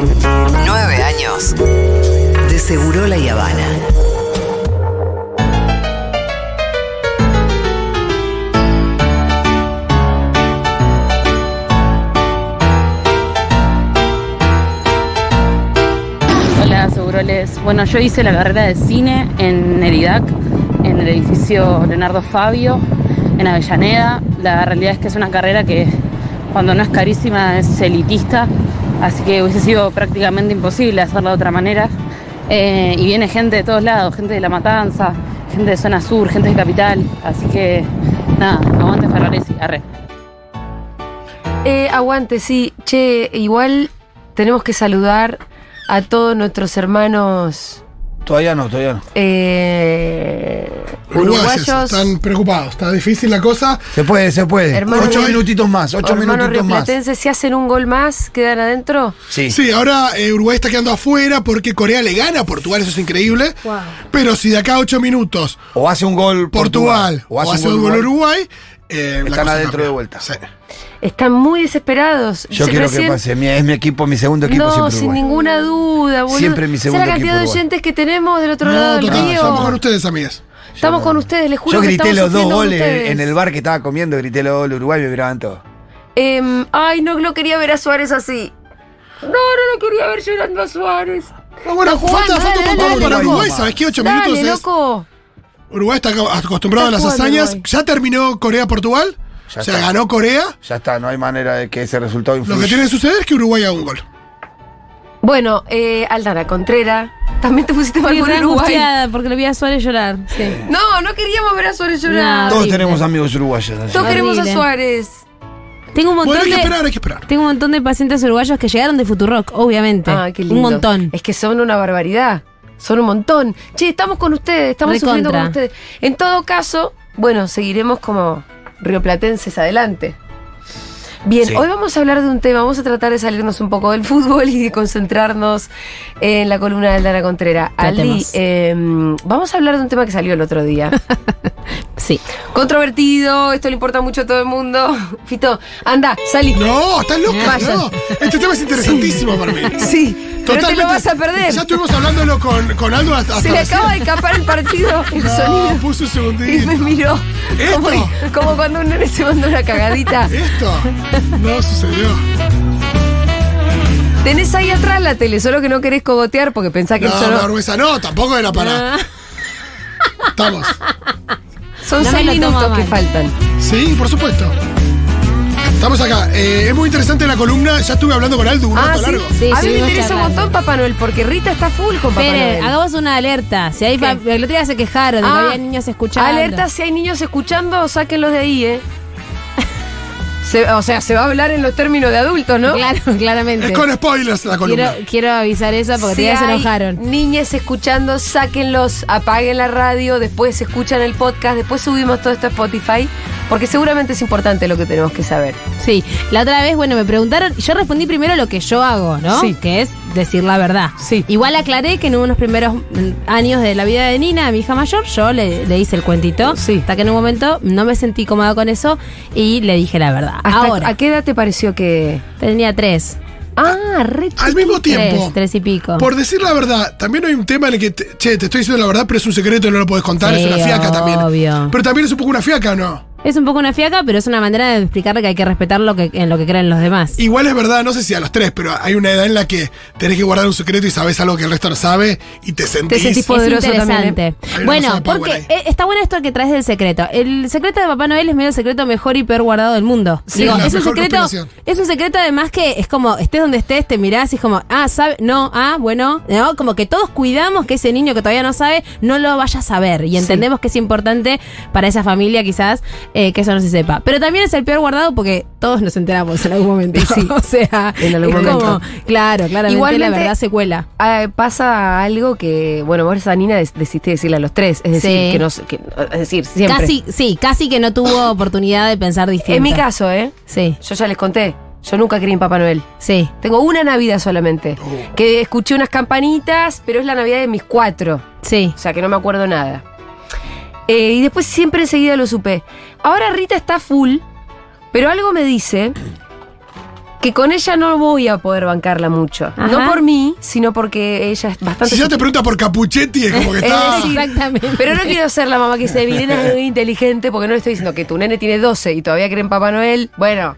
Nueve años de Seguro La Habana. Hola, Seguroles. Bueno, yo hice la carrera de cine en Eridac, en el edificio Leonardo Fabio, en Avellaneda. La realidad es que es una carrera que cuando no es carísima es elitista, así que hubiese sido prácticamente imposible hacerla de otra manera. Eh, y viene gente de todos lados, gente de La Matanza, gente de zona sur, gente de Capital, así que nada, aguante Ferraresi, arre. Eh, aguante, sí. Che, igual tenemos que saludar a todos nuestros hermanos Todavía no, todavía no. eh, Uruguayos uruguayos. están preocupados. Está difícil la cosa. Se puede, se puede. Hermano- ocho minutitos más, ocho minutitos más. si hacen un gol más, quedan adentro. Sí. Sí, ahora eh, Uruguay está quedando afuera porque Corea le gana a Portugal, eso es increíble. Pero si de acá a ocho minutos O hace un gol Portugal, o hace un gol Uruguay, eh, Están adentro cambia. de vuelta. Sí. Están muy desesperados. Yo Se- quiero recién- que pase. Mi- es mi equipo, mi segundo equipo No, siempre sin Uruguay. ninguna duda, boludo. Siempre mi ¿Sabes segundo la cantidad equipo de Uruguay. oyentes que tenemos del otro lado del río? estamos con ustedes, amigas. Estamos con ustedes, les juro Yo grité los dos goles en el bar que estaba comiendo, grité los goles Uruguay y me miraban todos. Em, ay, no lo quería ver a Suárez así. No, no lo quería ver llorando a Suárez. No, bueno, Está falta, falta dale, un poco dale, para Uruguay, loco. ¿sabes qué? Ocho Dale, minutos es. Uruguay está acostumbrado a las hazañas. Uruguay. Ya terminó Corea-Portugal. Ya o sea, está. ganó Corea. Ya está, no hay manera de que ese resultado Lo influya. que tiene que suceder es que Uruguay haga un gol. Bueno, eh, Aldana Contrera, también te pusiste mal por Uruguay. porque lo vi a Suárez llorar. Sí. No, no queríamos ver a Suárez llorar. No. Todos horrible. tenemos amigos uruguayos. así. Todos queremos a. Suárez. Tengo un Bueno, montón hay que de. esperar, hay que esperar. Tengo un montón de pacientes uruguayos que llegaron de Futurock, obviamente. Ah, qué lindo. Un montón. Es que son una barbaridad. Son un montón. Che, estamos con ustedes, estamos Recontra. sufriendo con ustedes. En todo caso, bueno, seguiremos como rioplatenses adelante. Bien, Sí. hoy vamos a hablar de un tema, vamos a tratar de salirnos un poco del fútbol y de concentrarnos en la columna de Aldana Contrera. Ali, eh, vamos a hablar de un tema que salió el otro día. Sí. Controvertido, esto le importa mucho a todo el mundo. Fito, anda, salí. No, estás loca. Vayan. No. Este tema es interesantísimo para mí. Sí, pero te lo vas a perder. Ya estuvimos hablándolo con, con Aldo hasta Se le acaba de escapar el partido, el No, sonido. puso un Y segundito. me miró. Como, como cuando un nene se manda una cagadita. Esto no sucedió. Tenés ahí atrás la tele, solo que no querés cogotear porque pensás que No, solo- no, no, tampoco era para. Estamos. Son No seis minutos que faltan. Sí, por supuesto. Estamos acá. Eh, es muy interesante la columna. Ya estuve hablando con Aldo un Ah, rato sí. largo. Sí, a mí me interesa un montón Papá Noel porque Rita está full con Papá Espere, Noel. hagamos una alerta. Si hay el otro día se quejaron de Ah, que había niños escuchando. Alerta si hay niños escuchando, sáquenlos de ahí, ¿eh? Se- o sea, se va a hablar en los términos de adultos, ¿no? Claro, claramente. Es con spoilers la columna. Quiero, quiero avisar eso porque Si ya se enojaron. Niñes escuchando, sáquenlos, apaguen la radio, después escuchan el podcast, después subimos todo esto a Spotify, porque seguramente es importante lo que tenemos que saber. Sí, la otra vez, bueno, me preguntaron, yo respondí primero lo que yo hago, ¿no? Sí. Que es decir la verdad. Sí. Igual aclaré que en unos primeros años de la vida de Nina, mi hija mayor, yo le, le hice el cuentito. Sí. Hasta que en un momento no me sentí cómoda con eso y le dije la verdad. ¿Hasta Ahora, ¿A qué edad te pareció que.? tenía tres. Ah, re Al mismo tiempo. Tres, tres y pico. Por decir la verdad, también hay un tema en el que, te- che, te estoy diciendo la verdad, pero es un secreto y no lo puedes contar, Sí, es una fiaca también. obvio. Pero también es un poco una fiaca, ¿no? Es un poco una fiaca, pero es una manera de explicarle que hay que respetar lo que, en lo que creen los demás. Igual es verdad, no sé si a los tres, pero hay una edad en la que tenés que guardar un secreto y sabes algo que el resto no sabe y te sentís. sentís Es poderoso interesante. también, Bueno, porque ahí. eh, está bueno esto que traes del secreto. El secreto de Papá Noel es medio el secreto mejor y peor guardado del mundo. Sí, Digo, es un secreto, es un secreto además que es como estés donde estés, te mirás y es como, ah, sabe, no, ah, bueno, no, como que todos cuidamos que ese niño que todavía no sabe no lo vaya a saber y entendemos que es importante para esa familia quizás eh, que eso no se sepa. Pero también es el peor guardado porque todos nos enteramos en algún momento. Sí. o sea, En algún momento. como, claro, claramente Igualmente- la verdad se cuela. Ah, pasa algo que, bueno, vos a Nina des- decidiste decirle a los tres, es decir, Sí. que no que- es decir, siempre. Casi, sí, casi que no tuvo oportunidad de pensar distinto. En mi caso, ¿eh? Sí, Yo ya les conté, yo nunca creí en Papá Noel. sí. Tengo una Navidad solamente, que escuché unas campanitas, pero es la Navidad de mis cuatro, Sí. o sea que no me acuerdo nada. Eh, y después siempre enseguida lo supe. Ahora Rita está full, pero algo me dice que con ella no voy a poder bancarla mucho. Ajá. No por mí, sino porque ella es bastante. Si ya te pregunta por Capuchetti, es como que Es está. Exactamente. Pero no quiero ser la mamá que dice, mi nena es muy inteligente, porque no le estoy diciendo que tu nene tiene 12 y todavía cree en Papá Noel. Bueno,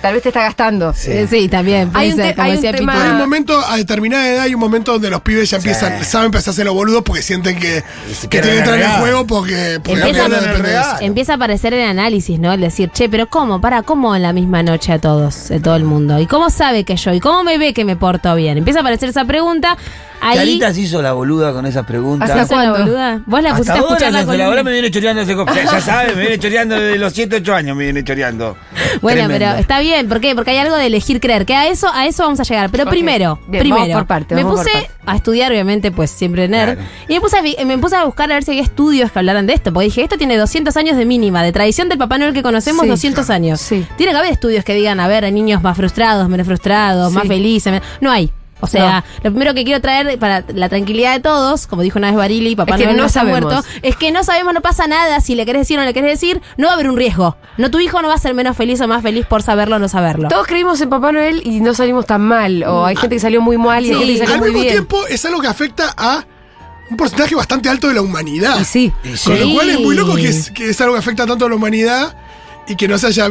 tal vez te está gastando. Eh, Sí, también. puede Hay un ser, te- como hay un tema- Pitu. Hay un momento, a determinada edad, hay un momento donde los pibes ya empiezan, saben empezar a hacer los boludos porque sienten que, que tienen que entrar en el juego porque, porque Empieza- la depende de eso. Empieza a aparecer el análisis, ¿no? El decir, che, pero ¿cómo? ¿Para cómo en la misma noche a todos, a todo el mundo? ¿Y cómo sabe que yo? ¿Y cómo me ve que me porto bien? Empieza a aparecer esa pregunta. Ahí. Carita se hizo la boluda con esas preguntas. ¿Hasta ¿Hasta cuándo? boluda? ¿Vos la pusiste Hasta a ahora, escuchar la sé, la verdad me viene choreando ese co- Ya, sabes, me viene choreando desde los 7, 8 años, me viene choreando. Bueno, Tremendo. pero está bien, ¿por qué? Porque hay algo de elegir creer, que a eso, a eso vamos a llegar. Pero primero, bien, primero, vamos por parte, me puse parte. a estudiar, obviamente, pues siempre nerd, Claro. y me puse, a, me puse a buscar a ver si había estudios que hablaran de esto, porque dije, esto tiene 200 años de mínima, de tradición del Papá Noel que conocemos, Sí. 200 años. Sí. Tiene que haber estudios que digan, a ver, hay niños más frustrados, menos frustrados, Sí. más felices. men- No hay. O sea, lo primero que quiero traer para la tranquilidad de todos, como dijo una vez Barili, Papá Es que Noel no no está sabemos. muerto, es que no sabemos, no pasa nada, si le querés decir o no le querés decir, no va a haber un riesgo. No, tu hijo no va a ser menos feliz o más feliz por saberlo o no saberlo. Todos creímos en Papá Noel y no salimos tan mal. O hay gente que salió muy mal y hay Sí. gente que salió Al muy mismo bien. tiempo, es algo que afecta a un porcentaje bastante alto de la humanidad. Y sí. Y sí. Con lo cual es muy loco que es, que es algo que afecta tanto a la humanidad y que no se haya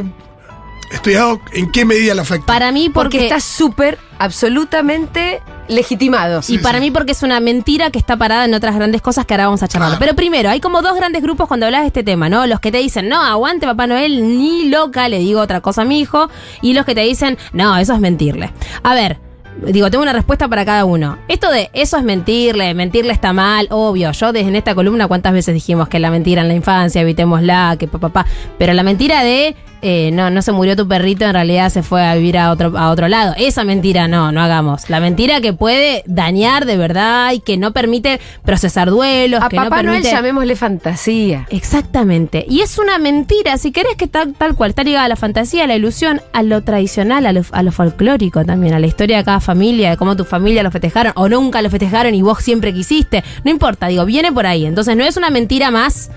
estudiado en qué medida lo afecta. Para mí, Porque, porque, está súper, absolutamente legitimado. y para mí porque es una mentira que está parada en otras grandes cosas que ahora vamos a charlar. Claro. Pero primero, hay como dos grandes grupos cuando hablas de este tema, ¿no? Los que te dicen, no, aguante Papá Noel, ni loca, le digo otra cosa a mi hijo. Y los que te dicen, no, eso es mentirle. A ver. Digo, tengo una respuesta para cada uno. Esto de eso es mentirle, mentirle está mal, obvio. Yo desde en esta columna cuántas veces dijimos que la mentira en la infancia, evitémosla, que papá, papá. Pero la mentira de eh, no, no se murió tu perrito, en realidad se fue a vivir a otro, a otro lado. Esa mentira no, no hagamos. La mentira que puede dañar de verdad y que no permite procesar duelos, A que Papá no Noel permite. llamémosle fantasía. Exactamente. Y es una mentira, si querés que tal, tal cual, está ligada a la fantasía, a la ilusión, a lo tradicional, a lo, a lo folclórico también, a la historia de cada familia, de cómo tu familia lo festejaron o nunca lo festejaron y vos siempre quisiste. No importa, digo, viene por ahí. Entonces no es una mentira más.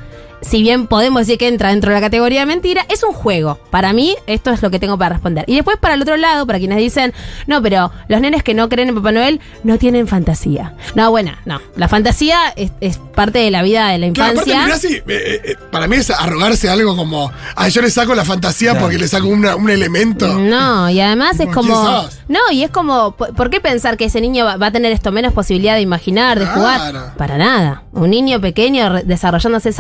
Si bien podemos decir que entra dentro de la categoría de mentira, es un juego. Para mí, esto es lo que tengo para responder. Y después, para el otro lado, para quienes dicen, no, pero los nenes que no creen en Papá Noel no tienen fantasía. No, bueno, no. La fantasía es, es parte de la vida de la Claro, aparte, infancia. mirá eh, eh, eh, para mí es arrogarse algo como, ah, yo le saco la fantasía Claro. porque le saco una- un elemento. No, y además es ¿Quién como. sos? No, y es como. ¿Por qué pensar que ese niño va, va a tener esto menos posibilidad de imaginar, de Claro. jugar? Para nada. Un niño pequeño desarrollándose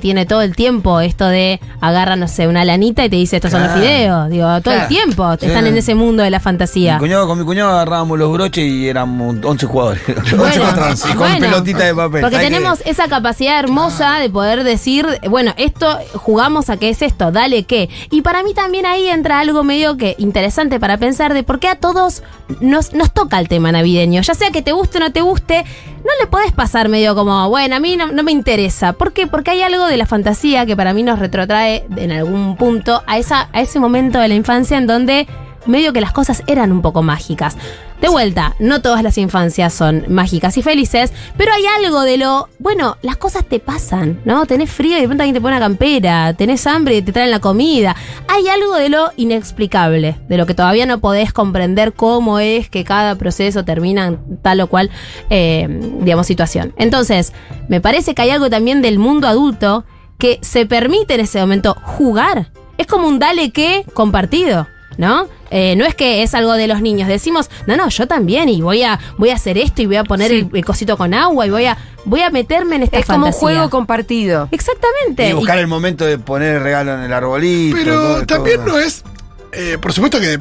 tiene todo el tiempo esto de agarra, no sé, una lanita y te dice estos son los fideos. Digo, todo el tiempo Sí. están en ese mundo de la fantasía. Mi cuñado, con mi cuñado agarrábamos los broches y éramos 11 jugadores. 11 Bueno, contra 11, y con bueno, pelotita de papel. Porque ¿Sabes tenemos esa capacidad hermosa de poder decir, bueno, esto jugamos a qué es esto, dale qué. Y para mí también ahí entra algo medio que interesante para pensar de por qué a todos nos, nos toca el tema navideño. Ya sea que te guste o no te guste, no le podés pasar medio como, bueno, a mí no, me interesa. ¿Por qué? Porque hay algo de la fantasía que para mí nos retrotrae en algún punto a, esa, a ese momento de la infancia en donde medio que las cosas eran un poco mágicas. De vuelta, no todas las infancias son mágicas y felices, pero hay algo de lo, bueno, las cosas te pasan, ¿no? Tenés frío y de pronto alguien te pone una campera, tenés hambre y te traen la comida. Hay algo de lo inexplicable, de lo que todavía no podés comprender cómo es que cada proceso termina en tal o cual, eh, digamos, situación. Entonces, me parece que hay algo también del mundo adulto que se permite en ese momento jugar. Es como un dale que compartido. ¿No? Eh, no es que es algo de los niños. Decimos, no, no, yo también, y voy a, voy a hacer esto, y voy a poner Sí. el, el cosito con agua, y voy a, voy a meterme en esta Es como un juego compartido. Exactamente. Y buscar el momento de poner el regalo en el arbolito. Pero todo- también todo. no es. eh, por supuesto que.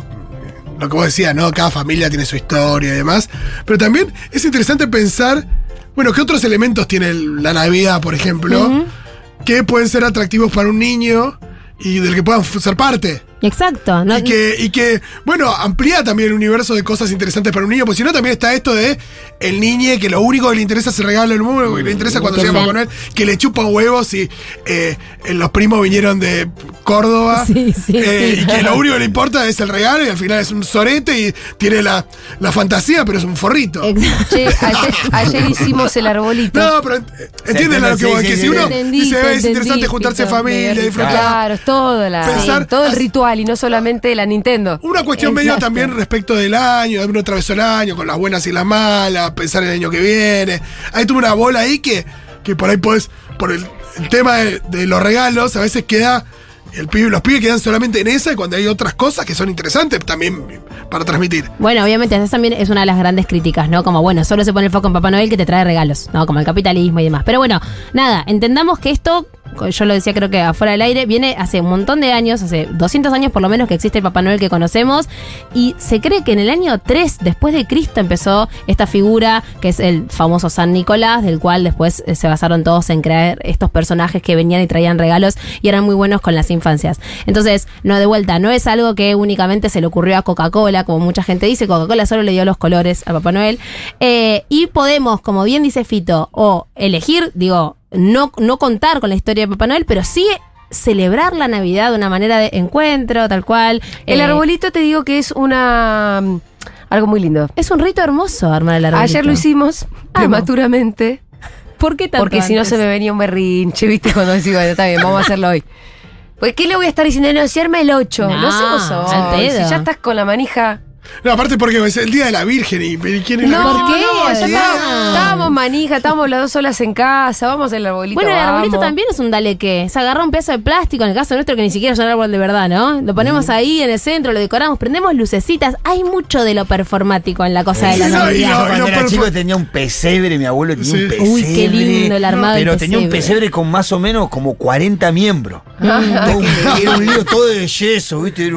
Lo que vos decías, ¿no? Cada familia tiene su historia y demás. Pero también es interesante pensar. Bueno, ¿qué otros elementos tiene la Navidad, por ejemplo? Que pueden ser atractivos para un niño y del que puedan ser parte. Exacto. No, y, que, y que, bueno, amplía también el universo de cosas interesantes para un niño, porque si no también está esto de el niño que lo único que le interesa es el regalo del mundo, que le interesa cuando llega sea- Papá Noel, que le chupan huevos y eh, los primos vinieron de Córdoba. Sí, sí, eh, sí. Y que lo único que le importa es el regalo y al final es un sorete y tiene la, la fantasía, pero es un forrito. Exacto. Che, ayer, ayer hicimos el arbolito. No, pero entienden entiende, lo que sí, que sí, si uno Entendí, dice, "Eh, es interesante juntarse en familia, dio risa". disfrutar. Claro, es todo, la, Pensar- todo el ritual. Global y no solamente la Nintendo. Una cuestión medio también respecto del año, de uno atravesó el año, con las buenas y las malas, pensar en el año que viene. Ahí tuve una bola ahí que, que por ahí podés, por el, el tema de, de los regalos, a veces queda, el pibe, los pibes quedan solamente en esa y cuando hay otras cosas que son interesantes también para transmitir. Bueno, obviamente, esa también es una de las grandes críticas, ¿no? Como, bueno, solo se pone el foco en Papá Noel que te trae regalos, ¿no? Como el capitalismo y demás. Pero bueno, nada, entendamos que esto, yo lo decía creo que afuera del aire, viene hace un montón de años, hace 200 años por lo menos que existe el Papá Noel que conocemos, y se cree que en el año 3 después de Cristo empezó esta figura que es el famoso San Nicolás, del cual después eh, se basaron todos en crear estos personajes que venían y traían regalos y eran muy buenos con las infancias. Entonces, no de vuelta, no es algo que únicamente se le ocurrió a Coca-Cola, como mucha gente dice, Coca-Cola solo le dio los colores a Papá Noel. Eh, y podemos, como bien dice Fito, o elegir, digo, no, no contar con la historia de Papá Noel, pero sí celebrar la Navidad de una manera de encuentro, tal cual. El Eh, arbolito te digo que es una mm, algo muy lindo. Es un rito hermoso armar el arbolito. Ayer lo hicimos prematuramente. ¿Por qué tanto Porque si no se me venía un berrinche, ¿viste? Cuando decía, bueno, está bien, vamos a hacerlo hoy. Pues, ¿qué le voy a estar diciendo? No, si arma el 8. No, No, pedo. Si ya estás con la manija. No, aparte porque es el día de la Virgen y, y quién es la No, Virgen? ¿por qué? no, estábamos, estábamos manija, estábamos las dos solas en casa, vamos al arbolito. Bueno, el arbolito también es un dale que. Se agarra un pedazo de plástico, en el caso nuestro que ni siquiera es un árbol de verdad, ¿no? Lo ponemos ahí en el centro, lo decoramos, prendemos lucecitas. Hay mucho de lo performático en la cosa de la no, Navidad. Yo cuando era chico tenía un pesebre, mi abuelo tenía Sí. un pesebre. Uy, qué lindo el armado del Pero tenía un pesebre. con más o menos como 40 miembros. Todo un- era un lío todo de yeso, ¿viste?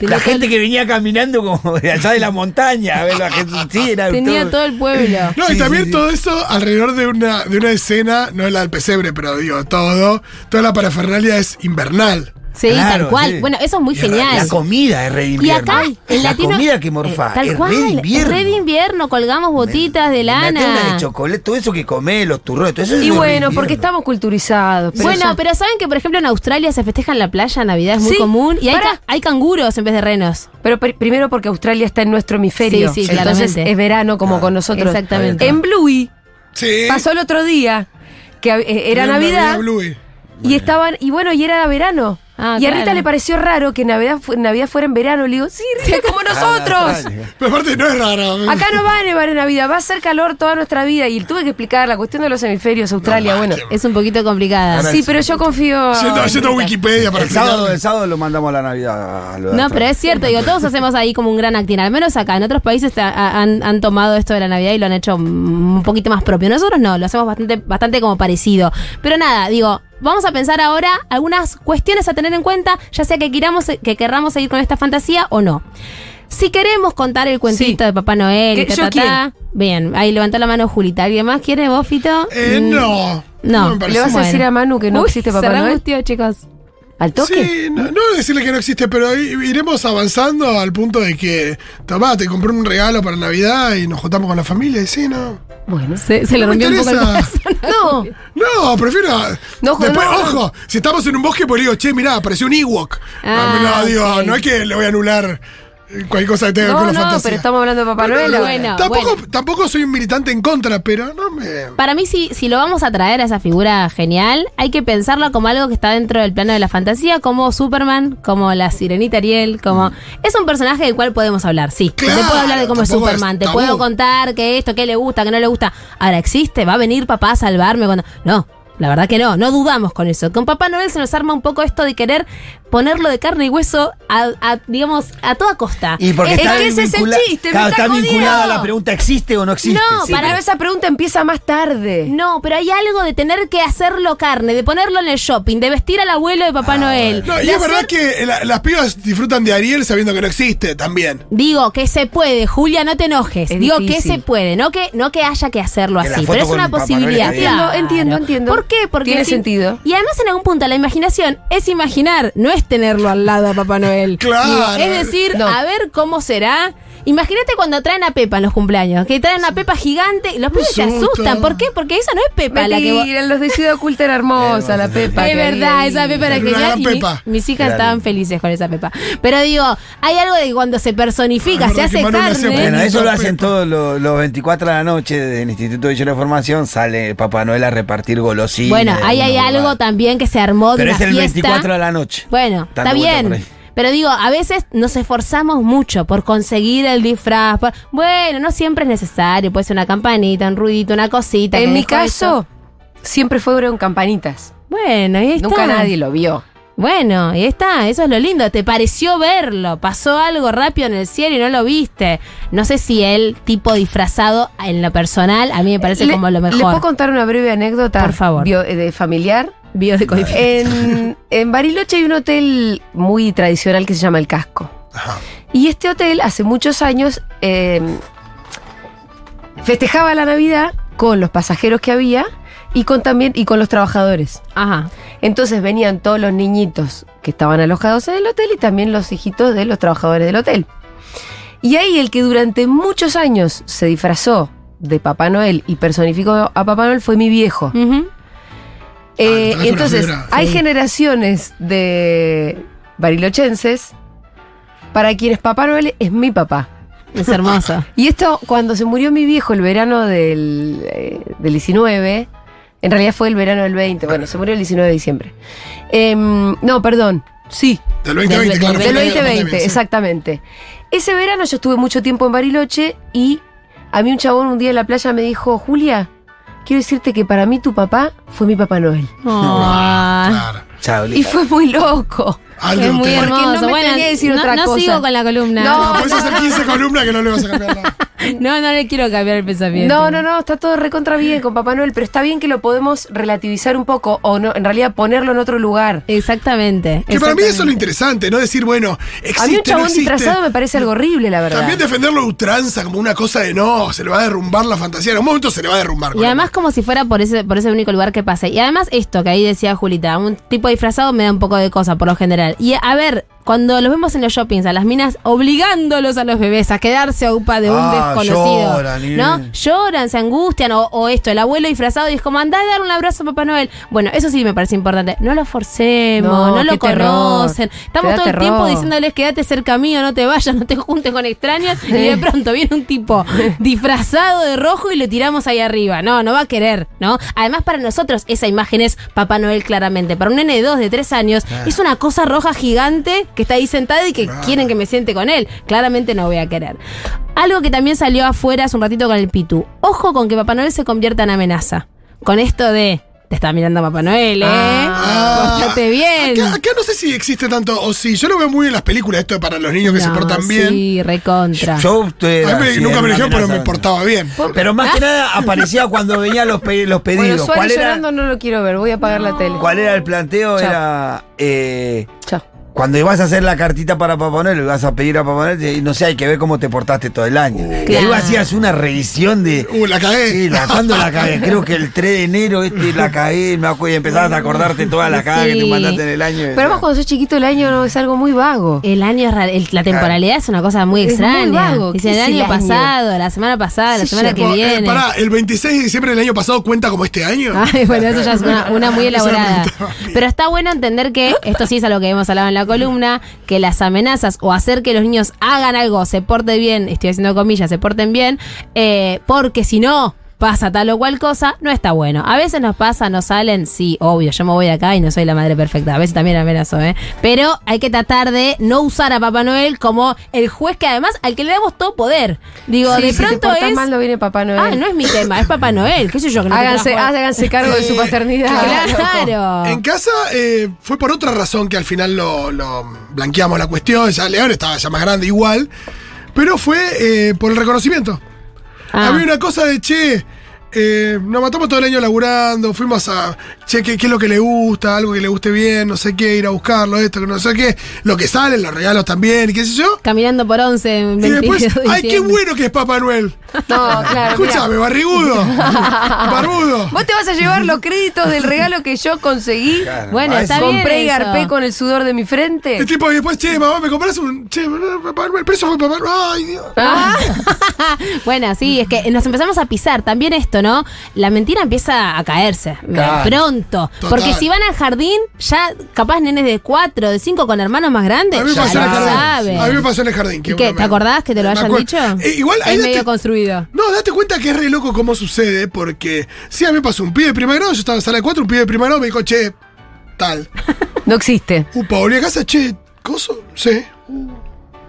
La gente todo- que venía caminando como de allá de la montaña, a ver la gente. Sí, era Tenía todo- todo el pueblo. No, Sí, y también sí, sí. todo eso alrededor de una, de una escena, no es la del pesebre, pero digo, todo, toda la parafernalia es invernal. Sí, Claro, tal cual. sí. Bueno, eso es muy La- genial. La comida es re de Y invierno. acá, en la Latino. comida que morfa. eh, tal es cual. re de invierno. Es re de invierno, colgamos botitas de La lana. de chocolate, todo eso que come, los turrones, todo eso es Y bueno, invierno. porque estamos culturizados. pero bueno, pero saben que, por ejemplo, en Australia se festeja en la playa, Navidad es muy Sí, común. Y hay, ca- hay canguros en vez de renos. Pero pri- primero porque Australia está en nuestro hemisferio. Sí, sí, entonces claramente. es verano como con nosotros. Exactamente. En Bluey Sí. pasó el otro día que eh, era Navidad Bluey. y estaban y bueno, y era verano. Ah, y a Rita claro. le pareció raro que Navidad, fu- Navidad fuera en verano. Le digo, sí, Rita, como nosotros. Pero aparte no es raro. Acá no va a nevar en Navidad, va a hacer calor toda nuestra vida. Y tuve que explicar la cuestión de los hemisferios, Australia, bueno. Es un poquito complicada. Ahora Sí, pero yo confío. Rita. Wikipedia para El sábado, el sábado lo mandamos a la Navidad. a lo de No, pero es cierto, digo, todos hacemos ahí como un gran actín, al menos acá. En otros países han, han tomado esto de la Navidad y lo han hecho un poquito más propio. Nosotros no, lo hacemos bastante, bastante como parecido. Pero nada, digo, vamos a pensar ahora algunas cuestiones a tener en cuenta, ya sea que queramos, que querramos seguir con esta fantasía o no. Si queremos contar el cuentito Sí. de Papá Noel, y ¿Qué- ta, yo ta, ta, bien, ahí levantó la mano Julita. ¿Alguien más quiere vos, Fito? Eh, Mm, no. No. ¿Le vas a Bueno. decir a Manu que no Uy, existe Papá Noel? reangustió, chicos. ¿Al toque? Sí, no, no decirle que no existe, pero iremos avanzando al punto de que, tomá, te compré un regalo para Navidad y nos juntamos con la familia y sí, no. Bueno. Se, se le rompió un poco el corazón. No, No, prefiero. No, después, no, ojo, si estamos en un bosque, pues le digo, che, mirá, apareció un Ewok. Ah, no, no, digo, ok. no es que le voy a anular cualquier cosa que tenga no, con la no, fantasía. pero estamos hablando de Papá No, Noel. bueno. tampoco, tampoco soy un militante en contra, pero no me. Para mí, si, si lo vamos a traer a esa figura genial, hay que pensarlo como algo que está dentro del plano de la fantasía, como Superman, como la sirenita Ariel, como... Es un personaje del cual podemos hablar, sí. Claro, te puedo hablar de cómo es Superman, te puedo contar que esto, que le gusta, que no le gusta. Ahora, ¿existe? ¿Va a venir papá a salvarme cuando...? No. La verdad que no, no dudamos con eso. Con Papá Noel se nos arma un poco esto de querer ponerlo de carne y hueso a, a, digamos, a toda costa. Y porque Es está que ese es el chiste, me claro, está está vinculada a la pregunta, ¿existe o no existe? No, Sí, para- Pero esa pregunta empieza más tarde. No, pero hay algo de tener que hacerlo carne, de ponerlo en el shopping, de vestir al abuelo de Papá Noel. No, y es verdad que la- las pibas disfrutan de Ariel sabiendo que no existe también. Digo que se puede, Julia, no te enojes. Es Digo que se puede, no que, no que haya que hacerlo Que así. Pero es una posibilidad. Noel claro. Entiendo, entiendo. ¿Por qué? Porque Tiene si- sentido. Y además en algún punto la imaginación es imaginar, no es tenerlo al lado a Papá Noel. Claro. Digo, es decir, No. a ver cómo será. Imagínate cuando traen a Pepa en los cumpleaños, que traen a Pepa gigante y los pibes se asustan. ¿Por qué? Porque esa no es Pepa la que vos- los de Ciudad Oculta era hermosa, la Pepa. es verdad, esa. Pepa era genial. y mi- Pepa. mis hijas Claro. estaban felices con esa Pepa. Pero digo, hay algo de que cuando se personifica, Es se hace carne. Bueno, Pepa. eso lo hacen todos los, los 24 de la noche del Instituto de Higiene de Formación. Sale Papá Noel a repartir golosinas. Bueno, ahí hay algo también que se armó de Pero una es el fiesta. 24 de la noche. Bueno, está bien. Pero digo, a veces nos esforzamos mucho por conseguir el disfraz. por- Bueno, no siempre es necesario. Puede ser una campanita, un ruidito, una cosita. En mi caso, eso. siempre fueron campanitas. Bueno, ahí está. Nunca nadie lo vio. Bueno, ahí está, eso es lo lindo. Te pareció verlo, pasó algo rápido en el cielo y no lo viste. No sé si el tipo disfrazado en lo personal, a mí me parece Le- como lo ¿Le puedo mejor. contar una breve anécdota? Por favor. bio- eh, de familiar. En, en Bariloche hay un hotel muy tradicional que se llama El Casco. Ajá. Y este hotel hace muchos años eh, festejaba la Navidad con los pasajeros que había y con también y con los trabajadores. Ajá. Entonces venían todos los niñitos que estaban alojados en el hotel y también los hijitos de los trabajadores del hotel. Y ahí el que durante muchos años se disfrazó de Papá Noel y personificó a Papá Noel fue mi viejo. Eh, Ah, entonces figura, hay sí. generaciones de barilochenses para quienes Papá Noel es mi papá. Es hermoso. Y esto, cuando se murió mi viejo el verano del, eh, del 19, en realidad fue el verano del 20, bueno, se murió el 19 de diciembre. Em, no, perdón, sí, Del 2020, Del- claro. del fue del el año de la 2020, pandemia, sí. exactamente. Ese verano yo estuve mucho tiempo en Bariloche y a mí un chabón un día en la playa me dijo, Julia, quiero decirte que para mí tu papá fue mi Papá Noel. Claro. Y fue muy loco. Algo es muy hermoso. no me bueno, decir no, otra no cosa. sigo con la columna. No. Puedes hacer 15 columnas que no le vas a cambiar nada. no, no le quiero cambiar el pensamiento. No, no, no, está todo recontra bien con Papá Noel, pero está bien que lo podemos relativizar un poco o no, en realidad ponerlo en otro lugar. Exactamente. Que para mí eso es lo interesante, no decir, bueno, existe, A mí un no chabón disfrazado me parece algo horrible, la verdad. También defenderlo a ultranza como una cosa de no, se le va a derrumbar la fantasía. En un momento se le va a derrumbar. Y además como si fuera por ese, por ese único lugar que pase. Y además esto que ahí decía Julita, un tipo disfrazado me da un poco de cosa por lo general. Y a ver, cuando los vemos en los shoppings, a las minas obligándolos a los bebés a quedarse a upa de un Ah, desconocido. lloran, y- ¿No? Lloran, se angustian, o, o esto, el abuelo disfrazado y es como andá a dar un abrazo a Papá Noel. Bueno, eso sí me parece importante. No lo forcemos, No, no, lo conocen. Estamos todo el terror. tiempo diciéndoles quédate cerca mío, no te vayas, no te juntes con extraños. Y de pronto viene un tipo disfrazado de rojo y lo tiramos ahí arriba. No, no va a querer, ¿no? Además, para nosotros esa imagen es Papá Noel claramente. Para un nene de dos, de tres años, es una cosa roja gigante que está ahí sentada y que quieren que me siente con él. Claramente no voy a querer. Algo que también salió afuera hace un ratito con el Pitu. Ojo con que Papá Noel se convierta en amenaza. Con esto de. Te está mirando Papá Noel, ¿eh? Ah, bien. Acá, acá no sé si existe tanto o si. Yo lo veo muy en las películas, esto de para los niños que se portan bien. Sí, recontra. Yo usted A mí me- era- nunca sí, me pero me portaba bien. Pero más que nada aparecía cuando venían los, pe- los Bueno, pedidos. ¿Cuál era, llorando no lo quiero ver, voy a apagar la tele. cuál era el planteo? Chao. Era eh, Chao. Cuando ibas a hacer la cartita para Papá Noel, ibas a pedir a Papá Noel, y no sé, hay que ver cómo te portaste todo el año. Y ahí Claro. hacías una revisión de. Uh, la cagué. Sí, la, ¿cuándo la cagué? Creo que el 3 de enero este la cagué, me acuerdo, y empezabas a acordarte toda la cagada que te Sí. mandaste en el año. Pero además cuando sos chiquito el año no es algo muy vago. El año es raro, el- la temporalidad es una cosa muy Es muy extraña. vago. Dice ¿Qué el es año el año? pasado, la semana pasada, la Sí, semana que Eh, viene. pará, ¿el 26 de diciembre del año pasado cuenta como este año? Ay, bueno, eso ya es una, una muy elaborada. Pero está bueno entender que, esto sí es algo que hemos hablado en la columna, que las amenazas o hacer que los niños hagan algo, se porten bien, estoy haciendo comillas, se porten bien, eh, porque si no pasa tal o cual cosa, no está bueno. A veces nos pasa, nos salen, sí, obvio, yo me voy de acá y no soy la madre perfecta, a veces también amenazo, ¿eh? Pero hay que tratar de no usar a Papá Noel como el juez que además al que le damos todo poder. Digo, Sí, de si te pronto es... mal no viene Papá Noel. Ah, no es mi tema, es Papá Noel, qué sé yo, que no háganse, trajo- háganse cargo de su paternidad. Claro. En casa eh, fue por otra razón que al final lo, lo blanqueamos la cuestión. Ya León estaba ya más grande igual. Pero fue eh, por el reconocimiento. Ah. Había una cosa de, che, eh, nos matamos todo el año laburando, fuimos a, che, ¿qué, qué es lo que le gusta? Algo que le guste bien, no sé qué, ir a buscarlo, esto, que no sé qué. Lo que sale, los regalos también, y qué sé yo. Caminando por 11 en Y después, 22 de ¡ay, qué bueno que es Papá Noel! No, claro. Escúchame, barrigudo. Barbudo. Vos te vas a llevar los créditos del regalo que yo conseguí. Claro, Bueno, está bien. Compré y garpé con el sudor de mi frente. El tipo y después, che, mamá, ¿me compras un. Che, Papá Noel? Pero eso fue Papá Noel. ¡Ay, Dios! Ah, bueno, sí, es que nos empezamos a pisar. También esto, ¿no? La mentira empieza a caerse. Claro. Pronto. Total. Porque si van al jardín, ya capaz nenes de 4, de 5 con hermanos más grandes, A mí me pasó en el jardín. saben. A mí me pasó en el jardín. que ¿Y qué? ¿Te acordás que te lo hayan dicho? Eh, igual ahí es date- medio construido. No, date cuenta que es re loco cómo sucede, porque sí, a mí me pasó un pibe de primer grado, yo estaba en sala de cuatro, un pibe de primer grado me dijo, che, tal. no existe. Upa, volví a casa, che, ¿Coso? Sí. Uh,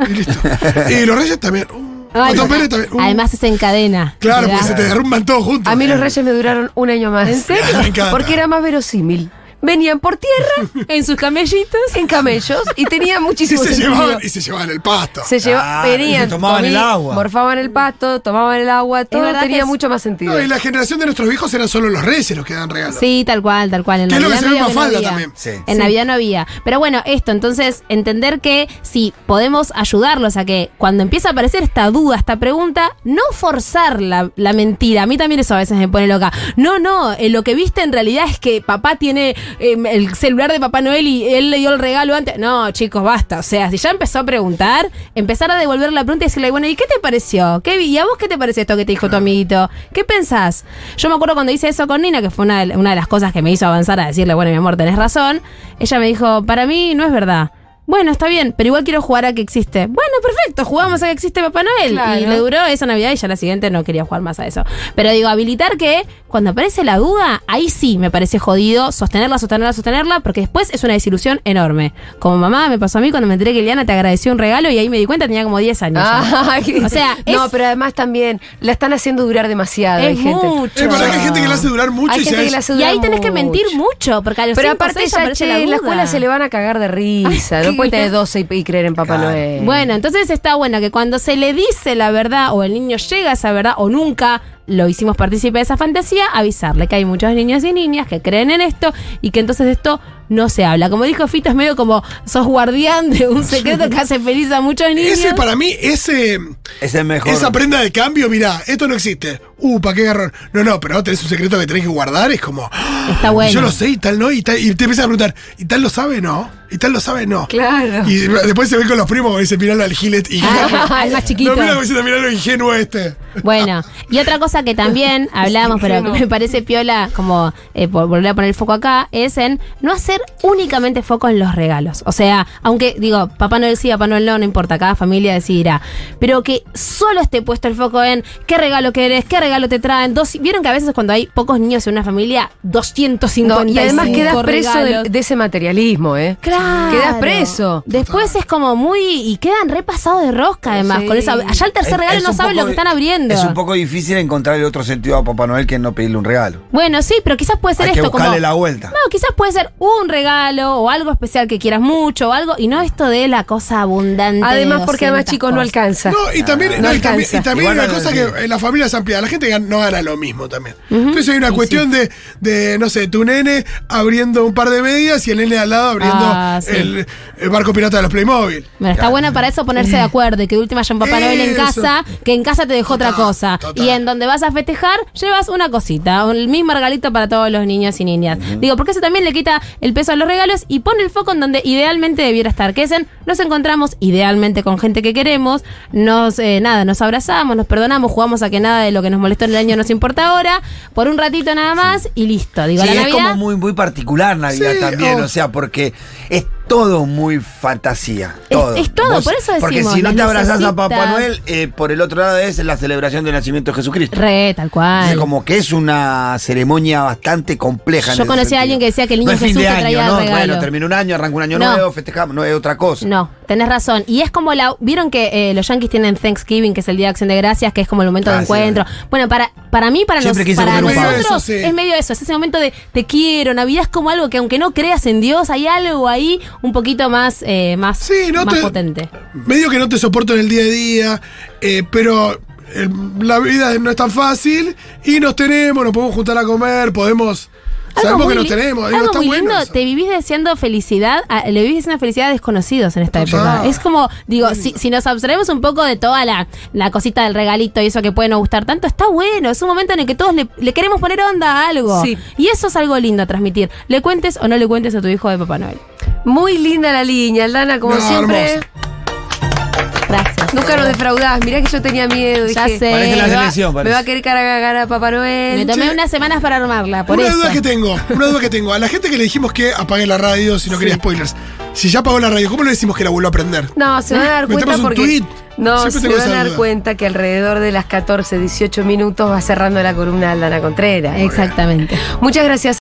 y listo. y los reyes también. Uh, Ay, Otto Pérez también. Uh. Además es en cadena. Claro, ¿verdad? porque se te derrumban todos juntos. A mí los reyes me duraron un año más. ¿En serio? Porque era más verosímil. Venían por tierra, En sus camellitos. en camellos, y tenía Y muchísimo se sentido. llevaban, y se llevaban el pasto. Se lleva, Claro, venían, y se tomaban el agua. morfaban el pasto, tomaban el agua, todo verdad que tenía es- mucho más sentido. No, y la generación de nuestros viejos eran solo los reyes los que dan regalos. Sí, tal cual, tal cual. En Que es lo que Navidad se ve en medio no Mafalda había. también. Sí. En Navidad no había. Pero bueno, esto, entonces, entender que si podemos ayudarlos a que cuando empieza a aparecer esta duda, esta pregunta, no forzar la, la mentira. A mí también eso a veces me pone loca. No, no, eh, lo que viste en realidad es que papá tiene eh, el celular de Papá Noel y él le dio el regalo antes. No, chicos, basta. O sea, si ya empezó a preguntar, empezar a devolver la pregunta y decirle, bueno, ¿y qué te pareció? ¿Qué, ¿Y a vos qué te parece esto que te dijo tu amiguito? ¿Qué pensás? Yo me acuerdo cuando hice eso con Nina, que fue una de, una de las cosas que me hizo avanzar a decirle, bueno, mi amor, tenés razón. Ella me dijo, para mí no es verdad. Bueno, está bien, pero igual quiero jugar a que existe. Bueno, perfecto, jugamos a que existe Papá Noel. Claro. Y le duró esa Navidad y ya la siguiente no quería jugar más a eso. Pero digo, habilitar que cuando aparece la duda, ahí sí me parece jodido sostenerla, sostenerla, sostenerla, porque después es una desilusión enorme. Como mamá me pasó a mí cuando me enteré que Eliana te agradeció un regalo y ahí me di cuenta, tenía como 10 años. Ay, O sea, no, pero además también la están haciendo durar demasiado. Es hay gente. mucho. Es verdad que hay gente que la hace durar mucho Hay y gente que la hace Y durar ahí tenés que mentir mucho, porque a los Pero cinco, aparte seis ya, aparece che, la en la escuela se le van a cagar de risa. Ay, no puede tener 12 y, y creer en Papá Claro. Noel. Bueno, entonces está bueno que cuando se le dice la verdad o el niño llega a esa verdad o nunca lo hicimos partícipe de esa fantasía, avisarle que hay muchos niños y niñas que creen en esto y que entonces esto no se habla. Como dijo Fito, es medio como sos guardián de un secreto que hace feliz a muchos niños. Ese para mí, ese. Es el mejor. Esa prenda de cambio, mirá, esto no existe. Uh, ¿para qué garrón? No, no, pero tenés un secreto que tenés que guardar, es como. Está bueno. Yo lo sé y tal no, y, tal, y te empiezas a preguntar, ¿y tal lo sabe? No. ¿Y tal lo sabe? No. Claro. Y después se ve con los primos y dice, miralo al gilet y Ah, el más chiquito. No, mira miralo ingenuo este. Bueno, y otra cosa que también hablamos, pero que me parece piola, como eh, por volver a poner el foco acá, es en no hacer únicamente foco en los regalos. O sea, aunque digo, Papá Noel sí, Papá Noel no, no importa, cada familia decidirá. Pero que solo esté puesto el foco en qué regalo querés, qué regalo te traen. Dos, Vieron que a veces cuando hay pocos niños en una familia, 250 No, y además quedas preso de, de ese materialismo, ¿eh? Claro. Quedas preso. Después es como muy. Y quedan repasados de rosca, además. Sí. Con esa, allá el tercer Es- regalo es no saben lo que están abriendo. Es un poco difícil encontrar el otro sentido a Papá Noel que no pedirle un regalo. Bueno, sí, pero quizás puede ser Hay que esto buscarle como. la vuelta. No, quizás puede ser un regalo o algo especial que quieras mucho o algo, y no esto de la cosa abundante. Además, de porque además 200 chicos no cosas. alcanza. No, y también, No no, y también, y también no una cosa que en la familia es amplia. La gente no gana lo mismo también. Entonces hay una cuestión de, de, no sé, tu nene abriendo un par de medias y el nene al lado abriendo Ah, sí. el, el barco pirata de los Playmobil. Bueno, está buena para eso ponerse de acuerdo y que de última haya un Papá Noel en casa, que en casa te dejó otra cosa. total. Y en donde vas a festejar, llevas una cosita, el mismo regalito para todos los niños y niñas. Digo, porque eso también le quita el peso a los regalos y pone el foco en donde idealmente debiera estar, que es en nos encontramos idealmente con gente que queremos, nos eh, nada, nos abrazamos, nos perdonamos, jugamos a que nada de lo que nos molestó en el año nos importa ahora, por un ratito nada más y listo. Digo, Sí, la es Navidad como muy, muy particular Navidad Sí, también, oh. o sea, porque es todo muy fantasía. Todo. es todo, por eso Porque decimos, si no te abrazás a Papá. Noel, eh, por el otro lado es la celebración del nacimiento de Jesucristo. re, tal cual. Sea, como que es una ceremonia bastante compleja. Yo conocí a alguien que decía que el niño no es fin Jesús de te año, traía ¿no? regalo. Bueno, termina un año, arranca un año No. nuevo, festejamos, no es otra cosa. No, tenés razón. Y es como la. Vieron que eh, los yankees tienen Thanksgiving, que es el Día de Acción de Gracias, que es como el momento Ah, de sí. encuentro. Bueno, para, para mí, para, nos- nosotros, Eso, sí. es medio eso. Es ese momento de te quiero. Navidad es como algo que, aunque no creas en Dios, hay algo ahí un poquito más, eh, más, Sí, no más te- potente. Medio que no te soporto en el día a día, eh, pero eh, la vida no es tan fácil y nos tenemos, nos podemos juntar a comer, podemos. Algo sabemos que nos tenemos, digo, Algo está muy bueno. lindo, eso. te vivís deseando felicidad, a- le vivís deseando felicidad a desconocidos en esta época. Es como, digo, si, si nos abstraemos un poco de toda la, la cosita del regalito y eso que puede no gustar tanto, está bueno. Es un momento en el que todos le, le queremos poner onda a algo. Sí. Y eso es algo lindo a transmitir. Le cuentes o no le cuentes a tu hijo de Papá Noel. Muy linda la línea, Aldana, como No, siempre. hermoso. Gracias. Nunca nos defraudás. Mirá que yo tenía miedo. Ya dije, sé. Parece la me, va, selección, parece. me va a querer cargar a Papá Noel. Me tomé Che. unas semanas para armarla, por una eso. duda que tengo, una duda que tengo. A la gente que le dijimos que apague la radio si no quería spoilers. Si ya apagó la radio, ¿cómo le decimos que la vuelva a prender? No, se van a dar Metemos cuenta un porque. tuit. No, Siempre se van a dar duda. cuenta que alrededor de las 14, 18 minutos va cerrando la columna de Aldana Contreras. Exactamente. Muchas gracias.